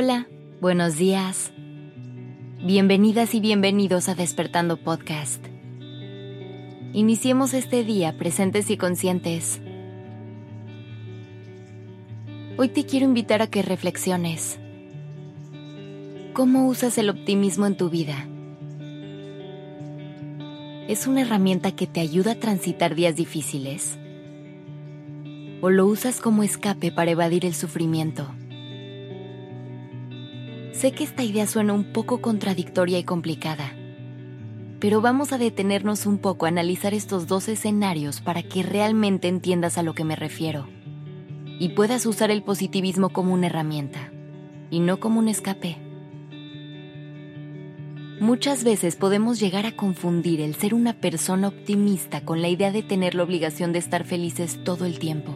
Hola, buenos días. Bienvenidas y bienvenidos a Despertando Podcast. Iniciemos este día presentes y conscientes. Hoy te quiero invitar a que reflexiones. ¿Cómo usas el optimismo en tu vida? ¿Es una herramienta que te ayuda a transitar días difíciles? ¿O lo usas como escape para evadir el sufrimiento? Sé que esta idea suena un poco contradictoria y complicada, pero vamos a detenernos un poco a analizar estos dos escenarios para que realmente entiendas a lo que me refiero y puedas usar el positivismo como una herramienta y no como un escape. Muchas veces podemos llegar a confundir el ser una persona optimista con la idea de tener la obligación de estar felices todo el tiempo,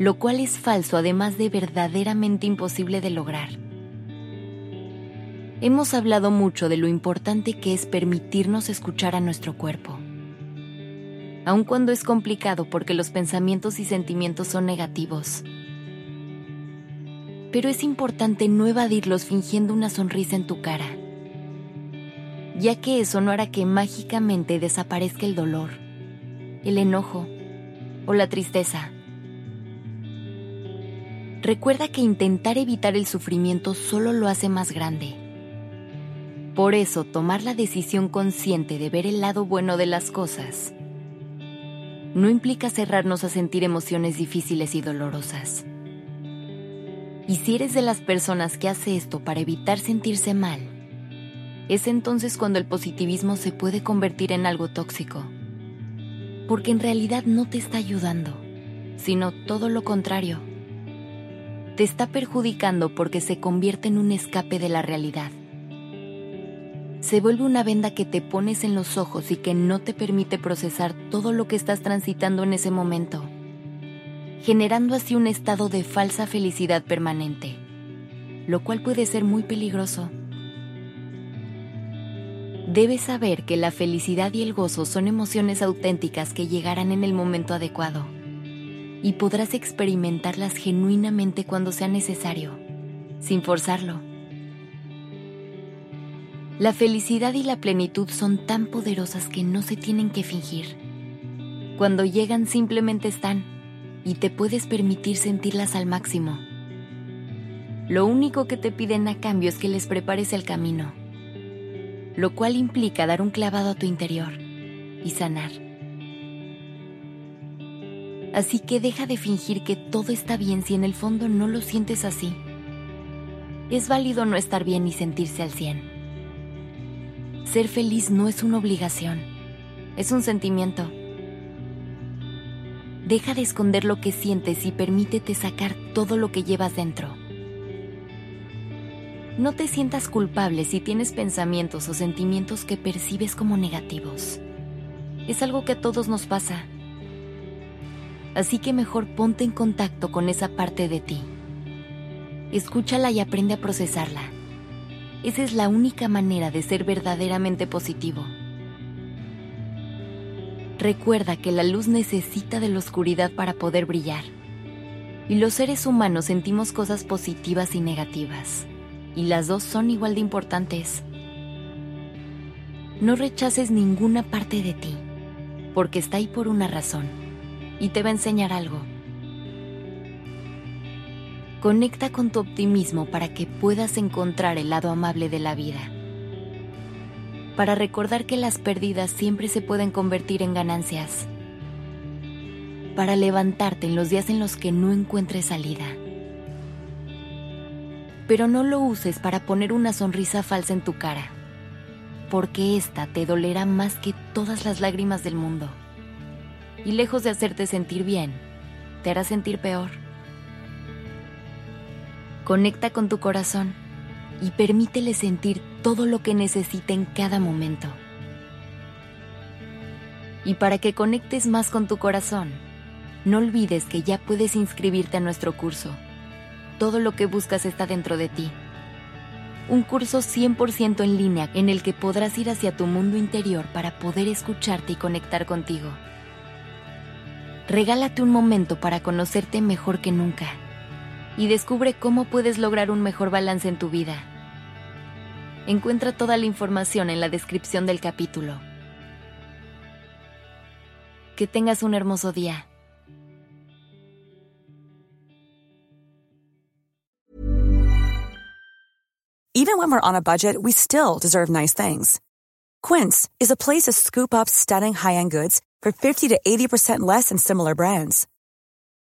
lo cual es falso además de verdaderamente imposible de lograr. Hemos hablado mucho de lo importante que es permitirnos escuchar a nuestro cuerpo. Aun cuando es complicado porque los pensamientos y sentimientos son negativos. Pero es importante no evadirlos fingiendo una sonrisa en tu cara, ya que eso no hará que mágicamente desaparezca el dolor, el enojo o la tristeza. Recuerda que intentar evitar el sufrimiento solo lo hace más grande por eso, tomar la decisión consciente de ver el lado bueno de las cosas no implica cerrarnos a sentir emociones difíciles y dolorosas. Y si eres de las personas que hace esto para evitar sentirse mal, es entonces cuando el positivismo se puede convertir en algo tóxico. Porque en realidad no te está ayudando, sino todo lo contrario. Te está perjudicando porque se convierte en un escape de la realidad se vuelve una venda que te pones en los ojos y que no te permite procesar todo lo que estás transitando en ese momento, generando así un estado de falsa felicidad permanente, lo cual puede ser muy peligroso. Debes saber que la felicidad y el gozo son emociones auténticas que llegarán en el momento adecuado y podrás experimentarlas genuinamente cuando sea necesario, sin forzarlo. La felicidad y la plenitud son tan poderosas que no se tienen que fingir. Cuando llegan simplemente están y te puedes permitir sentirlas al máximo. Lo único que te piden a cambio es que les prepares el camino, lo cual implica dar un clavado a tu interior y sanar. Así que deja de fingir que todo está bien si en el fondo no lo sientes así. Es válido no estar bien y sentirse al 100 ser feliz no es una obligación, es un sentimiento. Deja de esconder lo que sientes y permítete sacar todo lo que llevas dentro. No te sientas culpable si tienes pensamientos o sentimientos que percibes como negativos. Es algo que a todos nos pasa. Así que mejor ponte en contacto con esa parte de ti. Escúchala y aprende a procesarla. Esa es la única manera de ser verdaderamente positivo. Recuerda que la luz necesita de la oscuridad para poder brillar. Y los seres humanos sentimos cosas positivas y negativas. Y las dos son igual de importantes. No rechaces ninguna parte de ti, porque está ahí por una razón. Y te va a enseñar algo. Conecta con tu optimismo para que puedas encontrar el lado amable de la vida. Para recordar que las pérdidas siempre se pueden convertir en ganancias. Para levantarte en los días en los que no encuentres salida. Pero no lo uses para poner una sonrisa falsa en tu cara, porque esta te dolerá más que todas las lágrimas del mundo. Y lejos de hacerte sentir bien, te hará sentir peor. Conecta con tu corazón y permítele sentir todo lo que necesita en cada momento. Y para que conectes más con tu corazón, no olvides que ya puedes inscribirte a nuestro curso. Todo lo que buscas está dentro de ti. Un curso 100% en línea en el que podrás ir hacia tu mundo interior para poder escucharte y conectar contigo. Regálate un momento para conocerte mejor que nunca y descubre cómo puedes lograr un mejor balance en tu vida. Encuentra toda la información en la descripción del capítulo. Que tengas un hermoso día. Even when we're on a budget, we still deserve nice things. Quince is a place to scoop up stunning high-end goods for 50 to 80% less than similar brands.